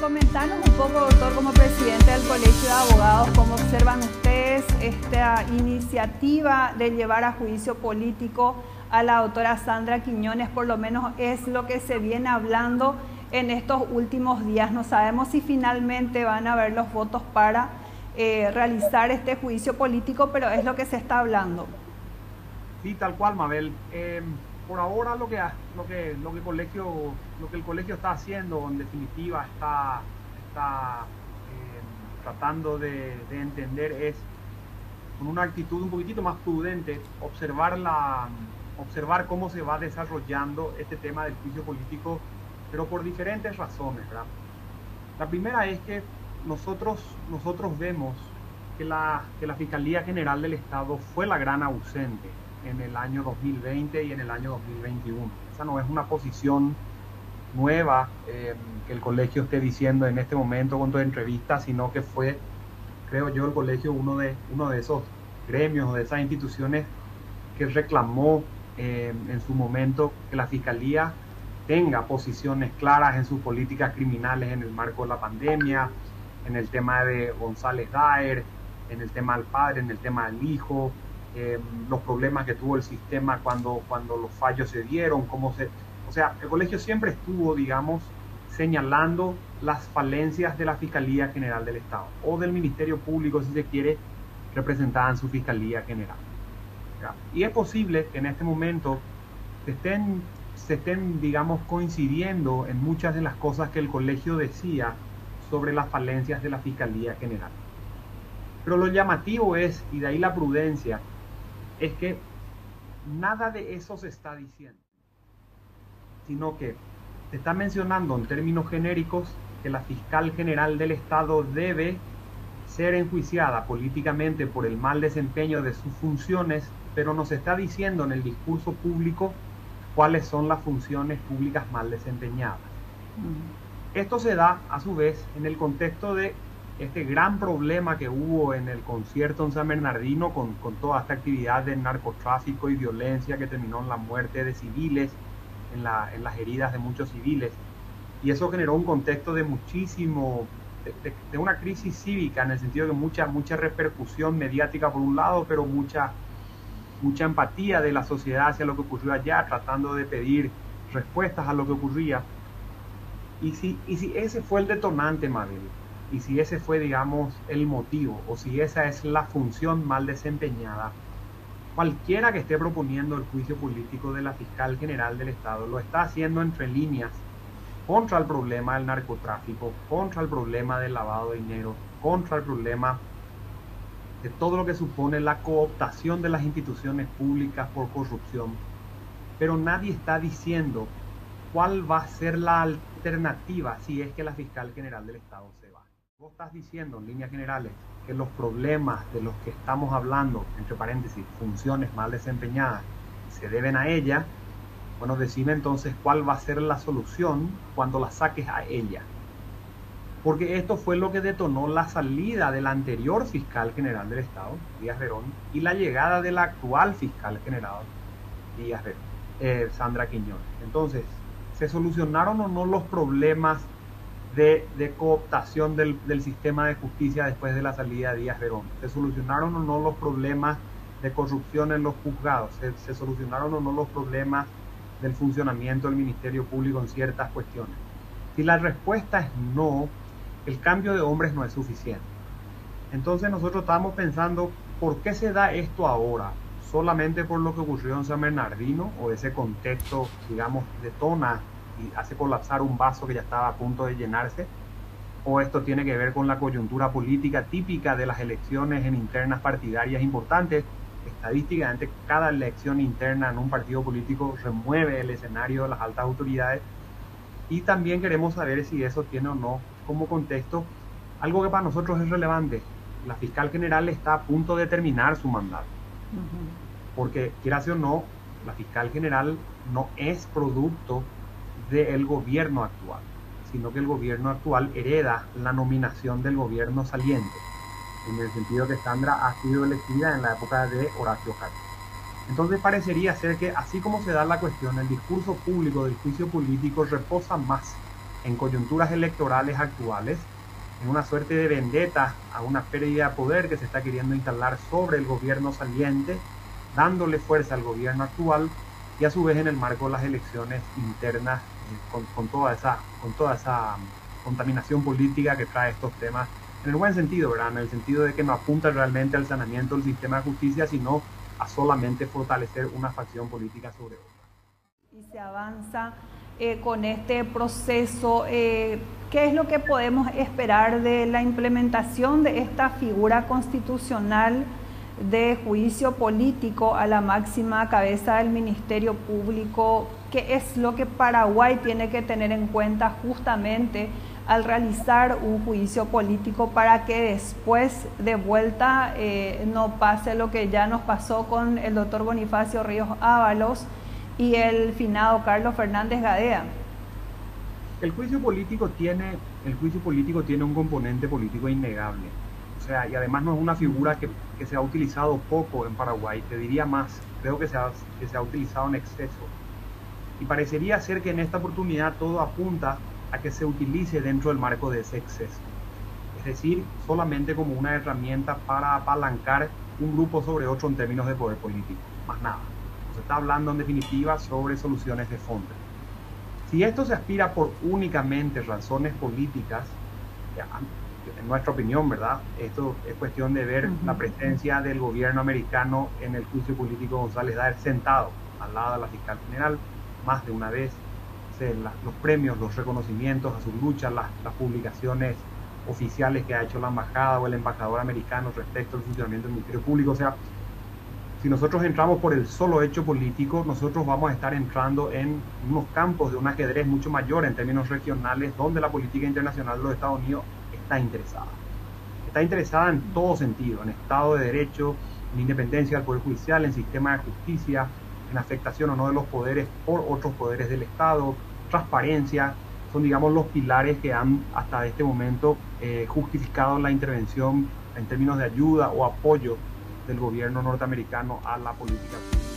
comentanos un poco, doctor, como presidente del Colegio de Abogados, cómo observan ustedes esta iniciativa de llevar a juicio político a la doctora Sandra Quiñones, por lo menos es lo que se viene hablando en estos últimos días. No sabemos si finalmente van a haber los votos para eh, realizar este juicio político, pero es lo que se está hablando. Sí, tal cual, Mabel. Em, por ahora lo que, lo que, lo que, el colegio, está haciendo, en definitiva, está, está em, tratando de, entender es con una actitud un poquitito más prudente, observar, la, observar cómo se va desarrollando este tema del juicio político, pero por diferentes razones. La primera es que nosotros, nosotros vemos que la, que la Fiscalía General del Estado fue la gran ausente en el año 2020 y en el año 2021. Esa no es una posición nueva eh, que el colegio esté diciendo en este momento con tu entrevista, sino que fue, creo yo, el colegio uno de, uno de esos gremios o de esas instituciones que reclamó eh, en su momento que la Fiscalía tenga posiciones claras en sus políticas criminales en el marco de la pandemia, en el tema de González Daer, en el tema del padre, en el tema del hijo, Em, los problemas que tuvo el sistema cuando, cuando los fallos se dieron, cómo se... O sea, el colegio siempre estuvo, digamos, señalando las falencias de la Fiscalía General del Estado o del Ministerio Público, si se quiere, representada en su Fiscalía General. Y es posible que en este momento se estén, se estén, digamos, coincidiendo en muchas de las cosas que el colegio decía sobre las falencias de la Fiscalía General. Pero lo llamativo es, y de ahí la prudencia, es que nada de eso se está diciendo, sino que se está mencionando en términos genéricos que la fiscal general del Estado debe ser enjuiciada políticamente por el mal desempeño de sus funciones, pero no se está diciendo en el discurso público cuáles son las funciones públicas mal desempeñadas. Esto se da, a su vez, en el contexto de este gran problema que hubo en el concierto en San Bernardino con, toda esta actividad de narcotráfico y violencia que terminó en la muerte de civiles, en, las heridas de muchos civiles. Y eso generó un contexto de muchísimo, de, una crisis cívica, en el sentido de mucha, mucha repercusión mediática por un lado, pero mucha, mucha empatía de la sociedad hacia lo que ocurrió allá, tratando de pedir respuestas a lo que ocurría. Y si, y si ese fue el detonante, Mabel, y si ese fue, digamos, el motivo o si esa es la función mal desempeñada, cualquiera que esté proponiendo el juicio político de la fiscal general del Estado lo está haciendo entre líneas contra el problema del narcotráfico, contra el problema del lavado de dinero, contra el problema de todo lo que supone la cooptación de las instituciones públicas por corrupción. Pero nadie está diciendo cuál va a ser la alternativa si es que la fiscal general del Estado se va. Vos estás diciendo en líneas generales que los problemas de los que estamos hablando, entre paréntesis, funciones mal desempeñadas, se deben a ella. Bueno, decime entonces cuál va a ser la solución cuando la saques a ella. Porque esto fue lo que detonó la salida del anterior fiscal general del Estado, Díaz Verón, y la llegada de la actual fiscal general, Díaz Verón, eh, Sandra Quiñones. Entonces, ¿se solucionaron o no los problemas de, cooptación del, sistema de justicia después de la salida de Díaz Verón. ¿Se solucionaron o no los problemas de corrupción en los juzgados? ¿Se, solucionaron o no los problemas del funcionamiento del Ministerio Público en ciertas cuestiones? Si la respuesta es no, el cambio de hombres no es suficiente. Entonces nosotros estamos pensando, ¿por qué se da esto ahora? ¿Solamente por lo que ocurrió en San Bernardino o ese contexto, digamos, detona y hace colapsar un vaso que ya estaba a punto de llenarse, o esto tiene que ver con la coyuntura política típica de las elecciones en internas partidarias importantes. Estadísticamente, cada elección interna en un partido político remueve el escenario de las altas autoridades y también queremos saber si eso tiene o no como contexto algo que para nosotros es relevante. La fiscal general está a punto de terminar su mandato. Porque, quiera o no, la fiscal general no es producto del gobierno actual, sino que el gobierno actual hereda la nominación del gobierno saliente, en el sentido que Sandra ha sido elegida en la época de Horacio Cartes. Entonces parecería ser que así como se da la cuestión, el discurso público del juicio político reposa más en coyunturas electorales actuales, en una suerte de vendetta a una pérdida de poder que se está queriendo instalar sobre el gobierno saliente, dándole fuerza al gobierno actual y a su vez en el marco de las elecciones internas eh, con, toda esa, con toda esa mm, contaminación política que trae estos temas, en el buen sentido, ¿verdad? En el sentido de que no apunta realmente al saneamiento del sistema de justicia, sino a solamente fortalecer una facción política sobre otra. Y se avanza eh, con este proceso. Eh, ¿Qué es lo que podemos esperar de la implementación de esta figura constitucional de juicio político a la máxima cabeza del Ministerio Público? ¿Qué es lo que Paraguay tiene que tener en cuenta justamente al realizar un juicio político para que después de vuelta eh, no pase lo que ya nos pasó con el doctor Bonifacio Ríos Ábalos y el finado Carlos Fernández Gadea. El juicio político tiene, el juicio político tiene un componente político innegable. Sea, y además no es una figura que, que se ha utilizado poco en Paraguay, te diría más, creo que se, ha, que se ha utilizado en exceso. Y parecería ser que en esta oportunidad todo apunta a que se utilice dentro del marco de ese exceso. Es decir, solamente como una herramienta para apalancar un grupo sobre otro en términos de poder político, más nada. Se está hablando en definitiva sobre soluciones de fondo. Si esto se aspira por únicamente razones políticas, en nuestra opinión, ¿verdad? Esto es cuestión de ver la presencia del gobierno americano en el juicio político González Daer sentado al lado de la fiscal general más de una vez, los premios, los reconocimientos a sus luchas, las, publicaciones oficiales que ha hecho la embajada o el embajador americano respecto al funcionamiento del Ministerio Público. O sea, si nosotros entramos por el solo hecho político, nosotros vamos a estar entrando en unos campos de un ajedrez mucho mayor en términos regionales, donde la política internacional de los Estados Unidos está interesada. Está interesada en todo sentido, en Estado de Derecho, en independencia del Poder Judicial, en sistema de justicia, en afectación o no de los poderes por otros poderes del Estado, transparencia, son digamos los pilares que han hasta este momento eh, justificado la intervención en términos de ayuda o apoyo del gobierno norteamericano a la política pública.